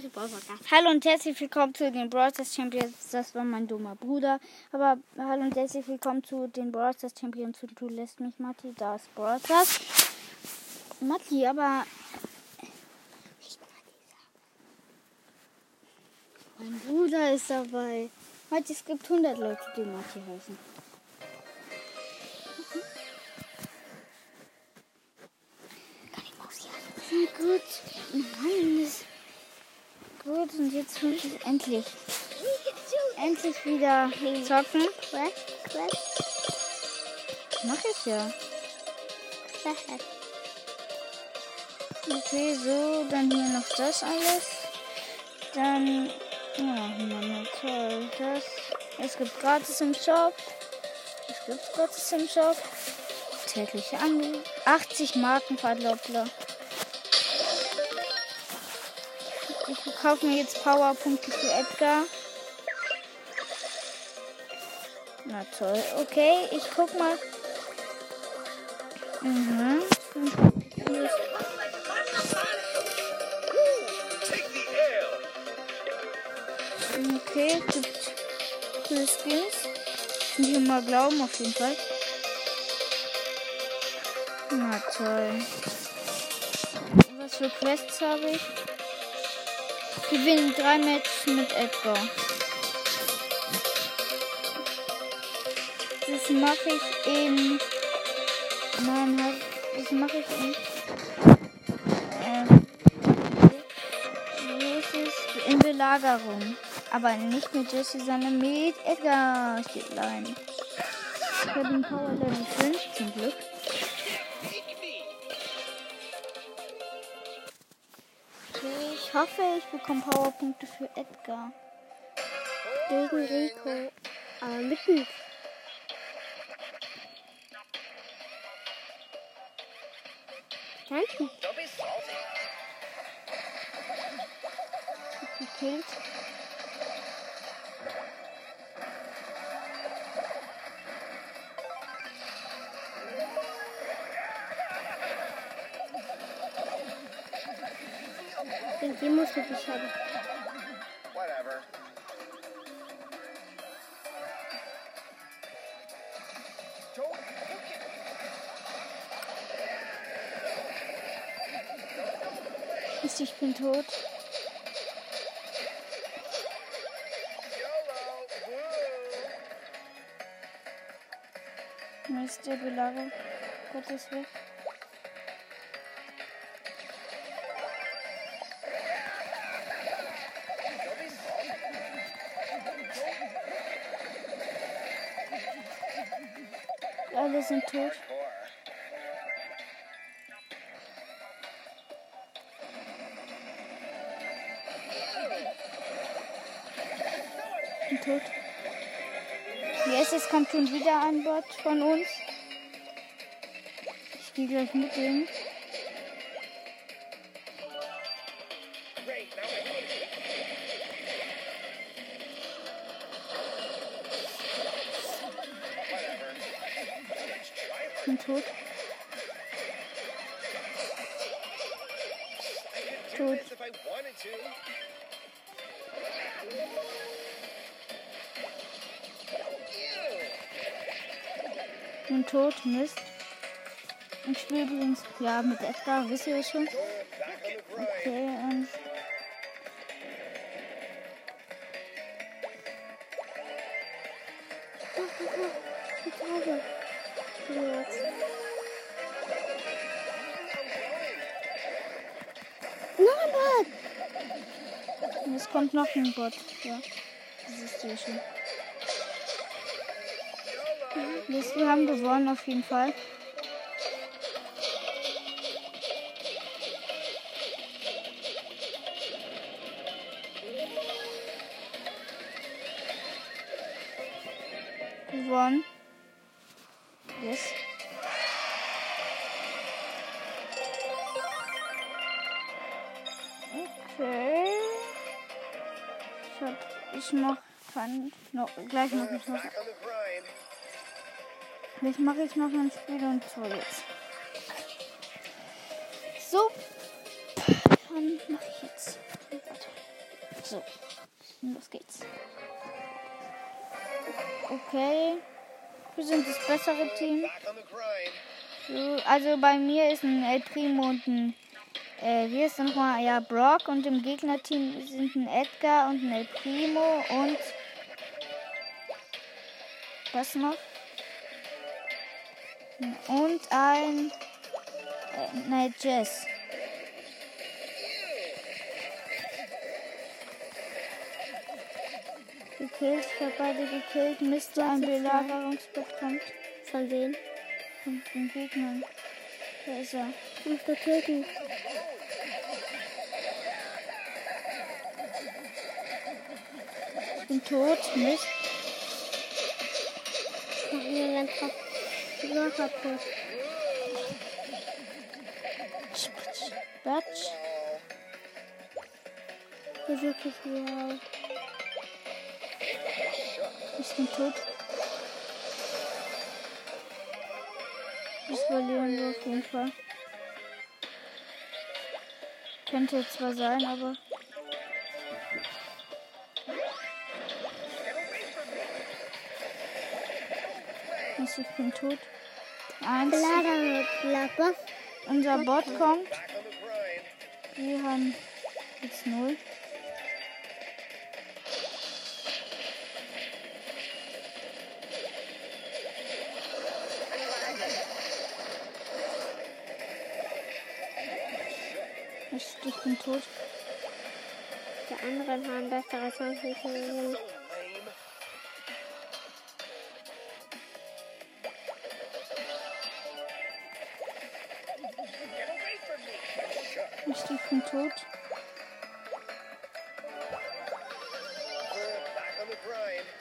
Leute, Podcast. Hallo und herzlich willkommen zu den Broadcast Champions. Das war mein dummer Bruder. Aber hallo und herzlich willkommen zu den Broadcast Champions. Du lässt mich, Matti. Da ist Broadcast. Matti, aber. Mein Bruder ist dabei. Matti, es gibt 100 Leute, die Matti heißen. Kann ich Maus hier? Na gut. Mann, das Gut, und jetzt muss ich endlich, endlich wieder zocken. Was? Was? Mach ich ja. Okay, so, dann hier noch das alles. Dann, ja, Mann, toll. Das, es gibt gratis im Shop. Es gibt gratis im Shop. Tägliche Angel. 80 Marken Verdoppler. Ich kaufe mir jetzt Powerpunkte für Edgar. Na toll. Okay, ich guck mal. Mhm. Okay, gibt coole Skins. Ich mal glauben, auf jeden Fall. Na toll. Was für Quests habe ich? Gewinnen drei Matches mit Edgar. Das mache ich in. Nein, halt. Das mache ich in. Ähm? In Belagerung. Aber nicht mit Jesse, sondern mit Edgar steht Line. Ich habe den Power Level 5 zum Glück. Ich hoffe, ich bekomme Powerpunkte für Edgar. Gegen Rico. Aber mitten. Danke. Gekillt. Den die musst du dich haben. Whatever. Mist, ich bin tot. Mist, der Belagerung. Gott ist weg. Bin tot. Yes, es kommt schon wieder ein Bot von uns. Ich gehe gleich mit dem. Mist. Ich spiele übrigens, ja, mit Edgar, wisst ihr das schon? Okay, Taube. Jetzt. Noch ein Bot. Und es kommt noch ein Bot. Ja. Das ist sehr schön. Mist, wir haben gewonnen auf jeden Fall. Gewonnen. Yes. Okay. Ich hab, ich mach, kann, noch, gleich mache ich noch, gleich mache ich noch ein Spiel und so jetzt. So. Dann mache ich jetzt. Warte. So. Los geht's. Okay. Wir sind das bessere Team. So, also bei mir ist ein El Primo und ein, äh, wie ist nochmal, ja, Brock und im Gegnerteam sind ein Edgar und ein El Primo und was noch? Und ein, äh, nein, Jess. Gekillt, ich habe beide gekillt. Müsste ein Belagerungsbett kommt Von denen. von den Gegnern. Da ist er. Musst du töten. Ich bin tot. Mist. Mach mir ganz So kaputt. Batsch. Ist wirklich wow. Ich bin tot. Das verlieren wir auf jeden Fall. Könnte zwar sein, aber. Ich bin tot. Eins. Unser Bot kommt. Wir haben jetzt null. Ich, ich bin tot. Die anderen haben bessere Chancen bin tot.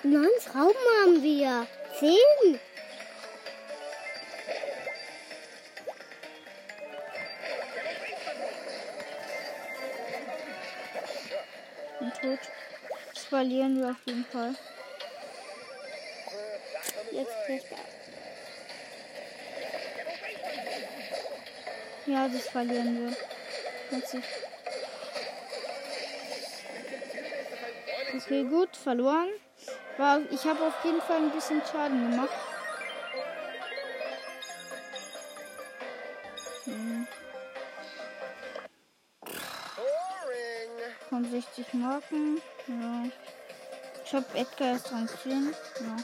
Neun Schrauben haben wir. Zehn. Bin tot. Das verlieren wir auf jeden Fall. Jetzt kriegt er. Ja, das verlieren wir. Okay, gut, verloren. War, ich habe auf jeden Fall ein bisschen Schaden gemacht. Hm, Boring. 65 Marken. Ja. Ich habe Edgar erst dran 10. Ja,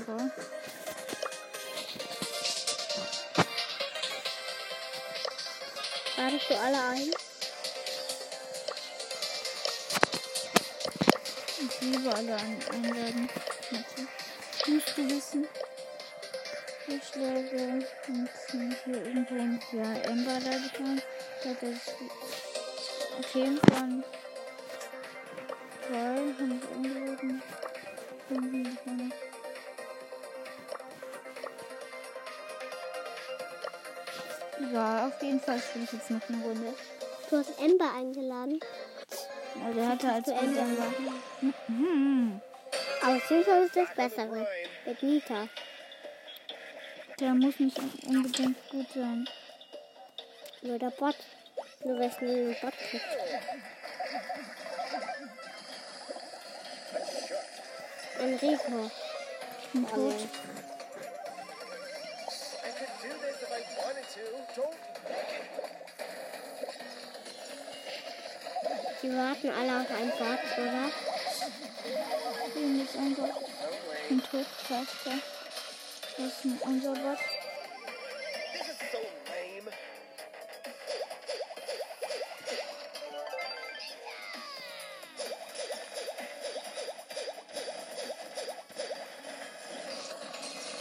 egal. Ladest du alle ein? Ich liebe alle ein einladen. Musst du wissen. Ich und hier irgendwo ja, Ember lade ich ein. Da hat das Themen von zwei haben. Irgendwie von Ja, auf jeden Fall spiele ich jetzt noch eine Runde. Du hast Ember eingeladen. Also der hatte als Zu Ende. Ember. Hm. Aber Silver ist das Bessere. Mit Nita. Der muss nicht unbedingt gut sein. Nur der Bot. Nur wer schnell den Bot kriegt. Enrico. Ich bin tot. I could do this if I wanted to. Don't Die warten alle auf einen Bot, oder? Hier ist unser. Ist der. Das ist ein- unser.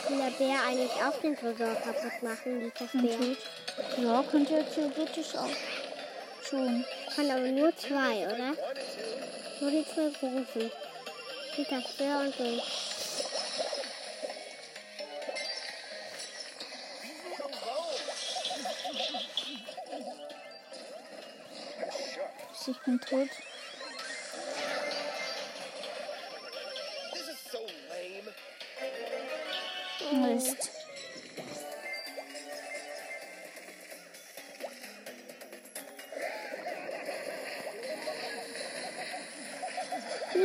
Kann der Bär eigentlich auch den Tresor kaputt machen, die Bär? Ja, könnte er theoretisch auch. Schon. Kann aber nur zwei, oder? Nur die zwei großen. Peter Bär und so. Ich bin tot. Mist.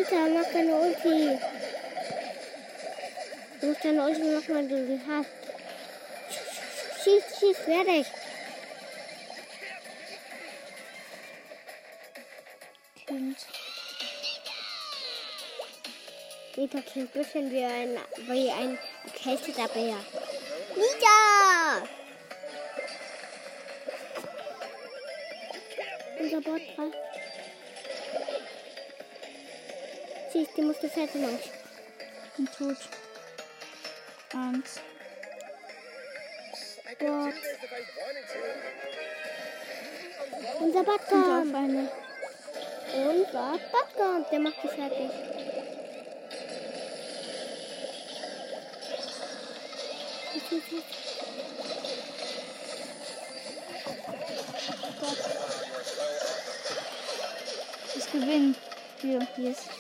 Nita, mach deine Ulti. Du musst deine Ulti machen, wenn du sie hast. Schieß, schieß, fertig. Kind. Nita klingt ein bisschen wie ein, wie ein erkälteter Bär. Nita! Unser Bot Schieß, die musst du fertig machen. Bin tot. Eins. To. Unser Bot Und. Unser kommt. Der macht die fertig. Es gewinnt. Hier, hier ist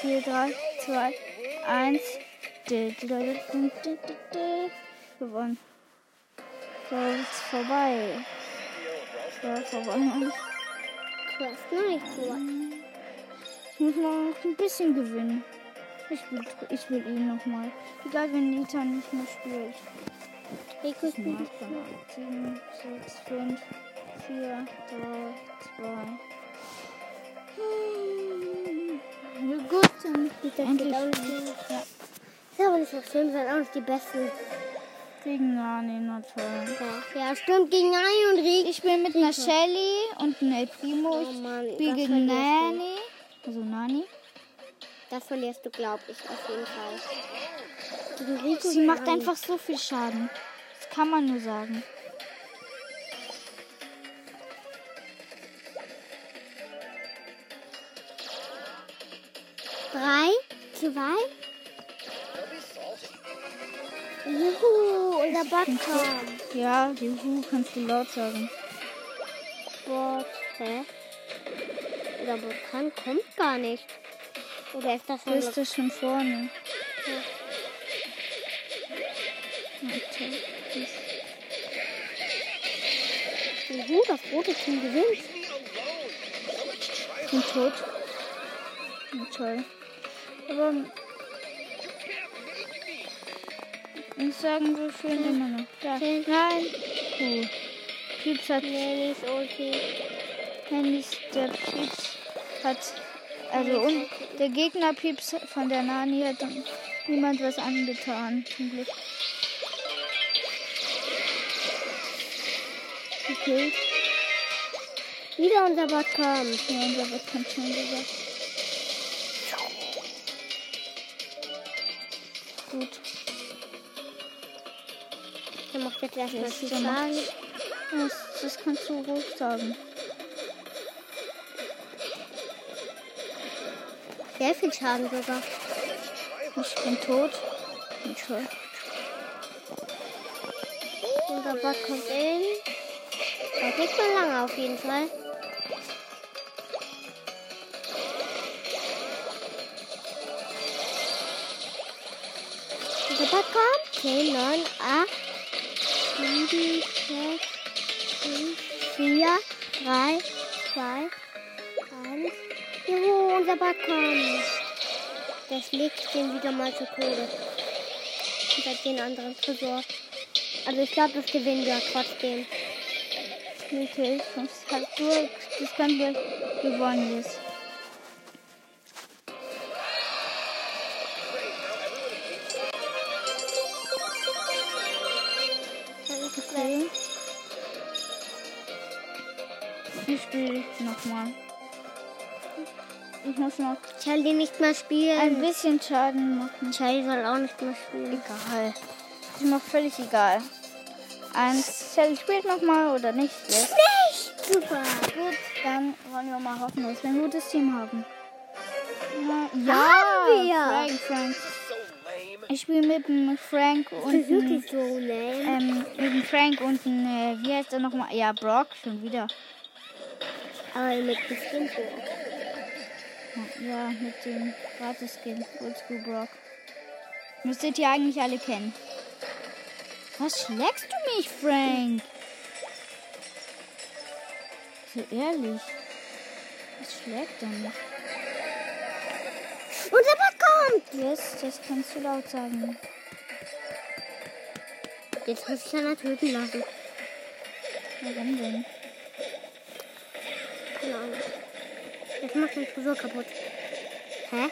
4, 3, 2, 1. Gewonnen. So, ist vorbei. Ja, vorbei. Du hast noch nicht gewonnen. Ich muss noch ein bisschen gewinnen. Ich will, ich will ihn nochmal. Egal, wenn Nita nicht mehr spielt. Rico ist Sieben, nicht. 6, 5, 4, 3, 2. Ja gut, dann Nita endlich spielt auch nicht spielen. mehr. Ja, Ist aber nicht so schlimm, sind auch nicht die Besten. gegen Nani, na toll. Ja, ja stimmt, gegen einen und Rico. Ich bin mit einer Shelly und einem El Primo. Oh Ich Mann, spiele das gegen. Nani. Also Nani. Das verlierst du, glaub ich, auf jeden Fall. Sie macht einfach so viel Schaden. Das kann man nur sagen. Zwei. Juhu, unser Bot kommt. Ja, Juhu, kannst du laut sagen. Bot, hä? Unser Bot kann, kommt gar nicht. Oder ist das schon bist ja schon vorne. Okay. Juhu, das rote Team gewinnt. Ich bin tot. Ja, toll. Aber ich sagen, wir fühlen immer noch. Zehn. Nein. Oh. Pieps hat Nannys Ulti. Handys. Der Pieps hat. Also und der Gegner Pieps von der Nani hat niemand was angetan. Zum Glück. Okay. Wieder unser Bot kommt. Ja, unser wird kann schon gesagt. Gut. Der macht jetzt erstmal Das ist Schaden. Das, das kannst du ruhig sagen. Sehr viel Schaden sogar. Ich bin tot. Und toll. Unser Bot kommt in. Dauert nicht mehr lange auf jeden Fall. Kommt. 10, 9, 8, 7, 6, 5, 4, 3, 2, 1. Juhu, unser kommt. Der schlägt den wieder mal zu Tode. Und hat den anderen Tresor. Also ich glaube, das gewinnen wir trotzdem. Okay, das hat du, das kann wir gewonnen ist. Ich muss noch die nicht mehr ein spielen. bisschen Schaden machen. Shelly soll auch nicht mehr spielen. Egal. Ist mir völlig egal. Eins, Shelly spielt nochmal oder nicht? Yes. Nicht! Super. Gut, dann wollen wir mal hoffen, dass wir ein gutes Team haben. Ja, Haben wir. Frank, Frank. Ich spiele mit dem Frank und dem, so ähm, mit dem Frank und dem, äh, wie heißt er nochmal? Ja, Brock, schon wieder. Aber mit bestimmt so. Ja, mit dem Gratis-Skin, Oldschool Brock. Müsstet ihr eigentlich alle kennen. Was schlägst du mich, Frank? So ehrlich. Was schlägt er mich? Unser Bot kommt! Yes, das kannst du laut sagen. Jetzt muss ich Hannah töten lassen. Warum denn? Keine Ahnung. Jetzt macht den Tresor kaputt. Hä?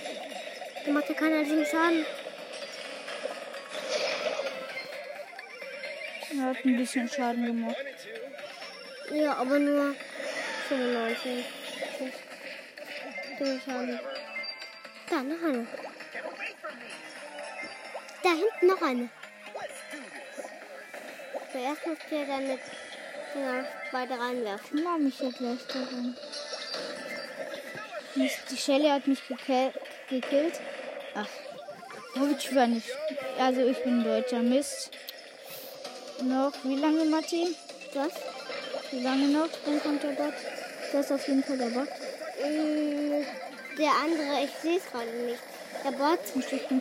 Der macht ja keinen einzigen Schaden. Er hat ein bisschen Schaden gemacht. Ja, aber nur 95. Den Schaden. Da, noch eine. Da hinten noch eine. Zuerst musst du ja dann mit Finger weiter reinwerfen. Ich mag mich ja gleich darum. Die, die Shelley hat mich gekillt. Ach, Hobbit war nicht. Also ich bin deutscher Mist. Noch, wie lange, Martin? Das? Wie lange noch? Dann kommt der Bot. Das ist auf jeden Fall der Bot. Äh, der andere, ich sehe es gerade nicht. Der Bot,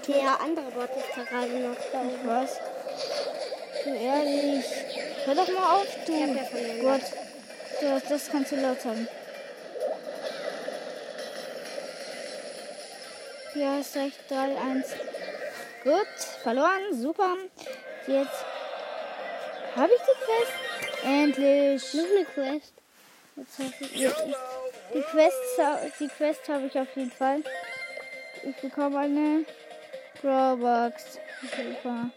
der andere Bot ist da gerade noch da. Was? So ehrlich. Hör doch mal auf, du. Ich ja Gott. Das, das kannst du laut haben. 4, 6, 3, 1. Gut, verloren, super. Jetzt habe ich die Quest. Endlich. Noch eine Quest. Jetzt habe ich, jetzt die Quest, die Quest habe ich auf jeden Fall. Ich bekomme eine Robux. Super.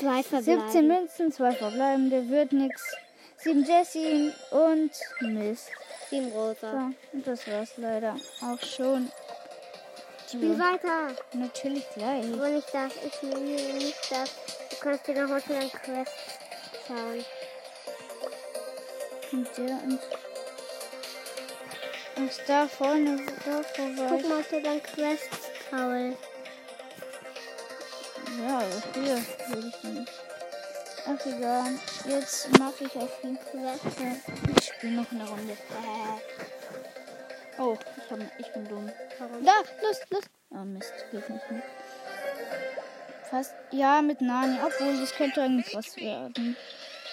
17 Münzen, 2 verbleibende, wird nix. 7 Jessie und Mist. Sieben rosa. So, und das war's leider auch schon. Spiel weiter. Natürlich gleich. Aber nicht das. Ich nehme nicht das. Du kannst dir noch mal für deine Quest schauen. Und der und. Ach, da vorne, da vorbei. Guck mal für deine Quest, Paul. Ja, hier würde ich nicht. Ach, egal. Jetzt mache ich auf jeden Fall. Ich noch eine Runde. Oh, ich, hab, ich bin dumm. Warum? Da, los, los. Oh Mist, geht nicht mehr. Fast, ja, mit Nani. Obwohl, das könnte eigentlich was werden.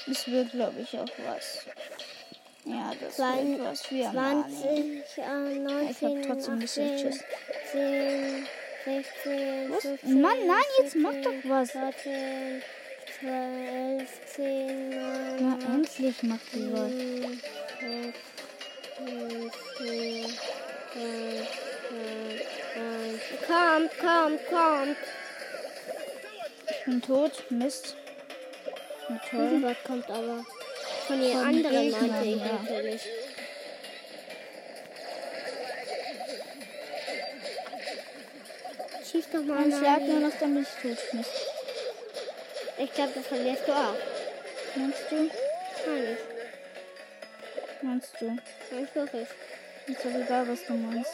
Es wird, glaube ich, auch was. Ja, das Zwan- wird was für Nani. 20, äh, 19, Ich hab trotzdem gesagt 18, Tschüss. 10, 16, Was? 15, Mann, nein, jetzt mach 17, doch was. 14, 12, 10, Na, 9, endlich macht die was. 10, 11, 12, 13, 14, Kommt, kommt, kommt. Ich bin tot. Mist. Na toll. Riesenbart kommt aber. Von den Von anderen ich ja. natürlich. Schieß doch mal Ein Schlag nur rein. noch, damit ich tot Mist. Ich glaube, das verlierst du auch. Meinst du? Nein. Meinst du? Nicht wirklich. Ist doch egal, was du meinst.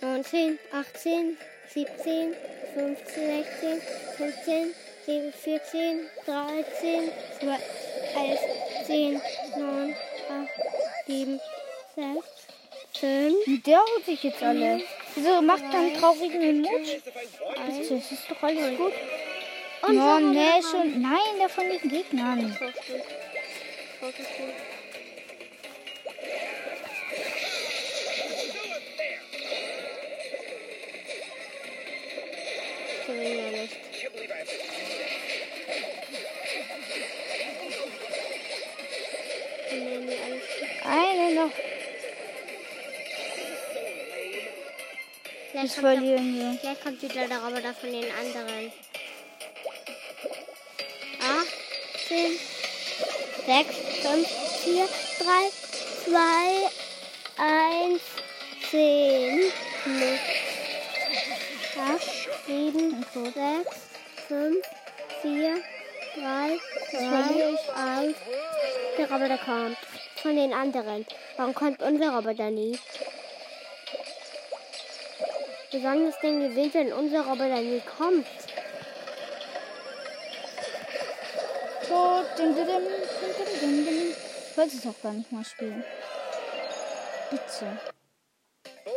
19, 18, 17, 15, 16, 15, 17, 14, 13, 12, 11, 10, 9, 8, 7, 6, 5, Und der holt sich jetzt alle. Wieso macht einen traurigen I wanted Das ist doch alles gut. Und wir nee, schon. Nein, der von den Gegnern. Vielleicht Das kommt, wir. vielleicht kommt wieder der Roboter von den anderen. 8, 10, 6, 5, 4, 3, 2, 1, 10. 8, 7, 6, 5, 4, 3, 2, 1. Der Roboter kommt. Von den anderen. Warum kommt unser Roboter nie? Es denn gewinnen, wenn unser Roboter nie kommt? So, dim, dim, dim, dim. Ich wollte es auch gar nicht mal spielen. Bitte.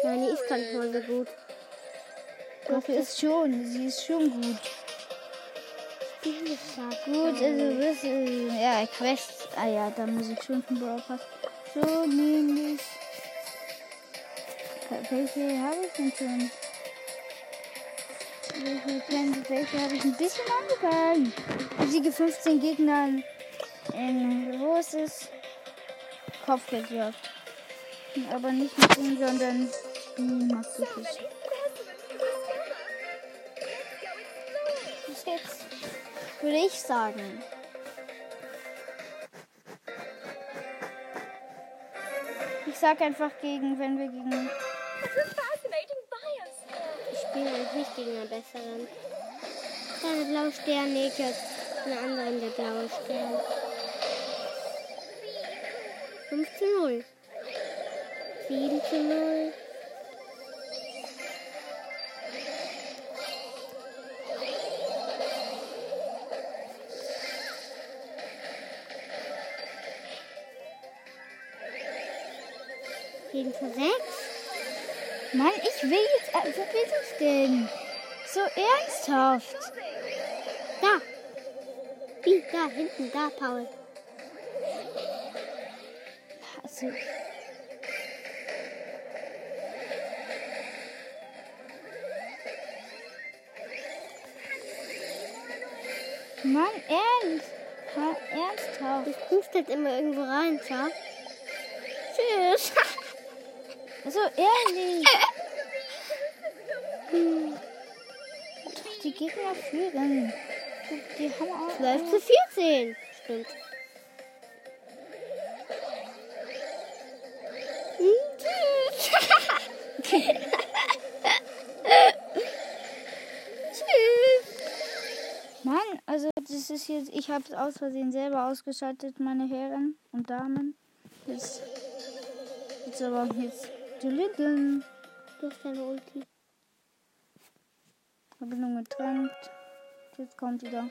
Nein, die ist gar nicht mal so gut. Dafür ist schon. Sie ist schon gut. Die ist ja Gut, also das ist, ja, Quest. Ah ja, da muss ich schon von Brawl Pass. So nämlich. Welche habe ich denn schon? Welche, kleinen- welche habe ich ein bisschen angefangen? Besiege 15 Gegnern in, wo ist es? Kopfgeldjagd. Aber nicht mit ihm, sondern die Maxifis. Jetzt? Würde ich sagen. Ich sag einfach gegen, wenn wir gegen. Ich spiele eigentlich nicht gegen einen besseren. Der blaue Stern, nee, ich einen anderen, der blaue Stern. 5 zu 0. 7 zu 0. Sieben zu sechs. Mann, ich will jetzt. Äh, wo bin ich denn? So ernsthaft. Da. Wie? Da, hinten, da, Paul. Also. Mann, ernst. Mann, ernsthaft. Das pustet immer irgendwo rein, schau. Tschüss. So ehrlich. Hm. Die Gegner führen. Die haben auch. 12 zu 14. Stimmt. Mann, also das ist jetzt. Ich habe es aus Versehen selber ausgeschaltet, meine Herren und Damen. Jetzt. Jetzt aber jetzt. Dülüdüm. Du hast deine Ulti. Verbindung getrennt. Jetzt kommt wieder.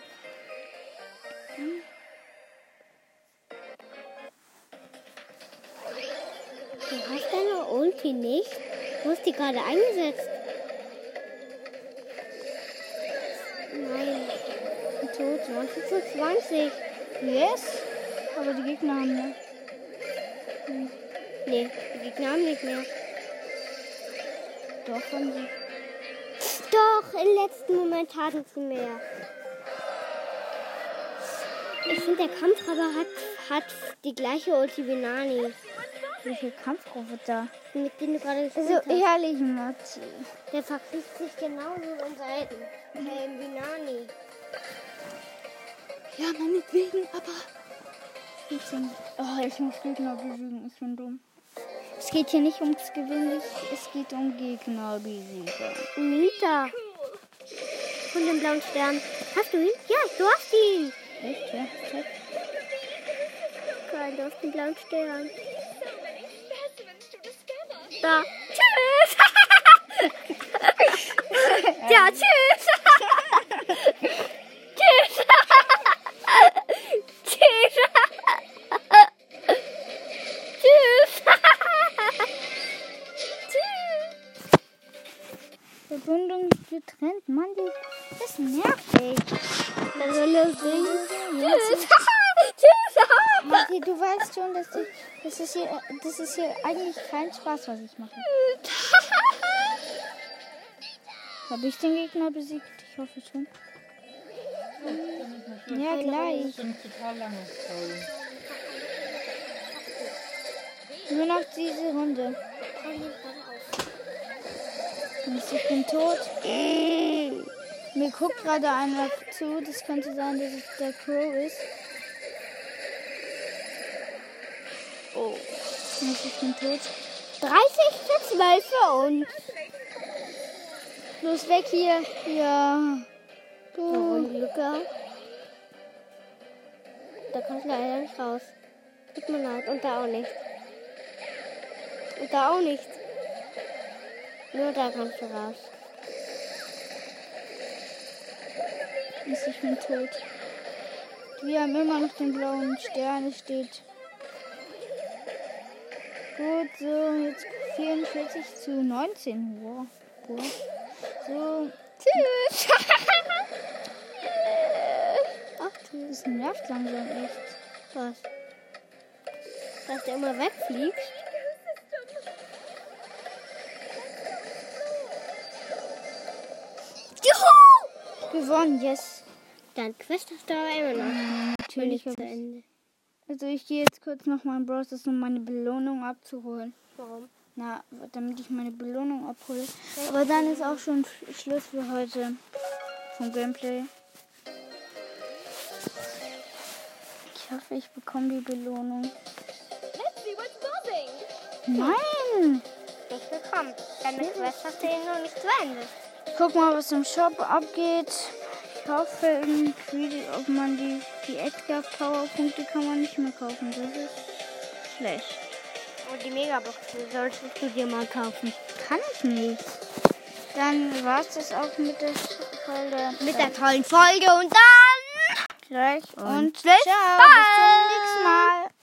Du hast deine Ulti nicht? Du hast die gerade eingesetzt. Nein. Tot, 20 zu 20. Yes. Aber die Gegner haben ne? Nee, die Gegner haben nicht mehr. Doch, haben sie. Doch, im letzten Moment hatten sie mehr. Ich finde, der Kampfraber hat, hat die gleiche Ulti wie Nani, Wie viel Kampfroboter? mit dem du gerade gespielt Also hast. ehrlich, Matti. Der verkriegt sich genauso in Seiten ähm, wie Nani. Ja, meinetwegen, aber. Ich bin, oh, ich muss Gegner besiegen. Ich bin dumm. Es geht hier nicht ums Gewinnen, es geht um Gegner besiegen. Nita. Von dem blauen Stern. Hast du ihn? Ja, du hast ihn. Echt, ja? Check. Geil, du hast den blauen Stern. Da. Tschüss. ja, tschüss. tschüss. Verbindung getrennt. Mann, die, das nervt mich. Das ist lustig. Tschüss. Tschüss. Matti, du weißt schon, dass die, das, ist hier, das ist hier eigentlich kein Spaß, was ich mache. Habe ich den Gegner besiegt? Ich hoffe schon. Ja, gleich. Nur noch diese Runde. Ich bin tot. Mir guckt gerade einer zu. Das könnte sein, dass es der Crow ist. Oh. Ich bin tot. 30 zu 12 für uns. Los, weg hier. Ja. Du. Luca. Da kommst du leider nicht raus. Tut mir leid. Und da auch nicht. Und da auch nicht. Nur da kannst du raus. Mist, Ich bin tot. Wir haben immer noch den blauen Stern. Es steht. Gut, so, jetzt 44 zu 19. Wow. wow. So, Tschüss. Ach, das nervt langsam echt. was? dass der immer wegfliegt. Gewonnen, yes. Dann Quest ist da immer noch. Natürlich. Zu Ende. Also ich gehe jetzt kurz noch mal in Stars, um meine Belohnung abzuholen. Warum? Na, damit ich meine Belohnung abhole. Aber dann ist auch schon Sch- Schluss für heute vom Gameplay. Ich hoffe, ich bekomme die Belohnung. Nein! Nicht gekommen. Deine Quest hast du noch nicht zu Ende. Guck mal, was im Shop abgeht. Ich hoffe irgendwie, ob man die, die Edgar Powerpunkte kann man nicht mehr kaufen. Das ist schlecht. Und die Megabox solltest du dir mal kaufen. Kann ich nicht. Dann war es das auch mit der Folge. Mit der tollen Folge und dann. Gleich und, bis ciao. bald. Bis zum nächsten Mal.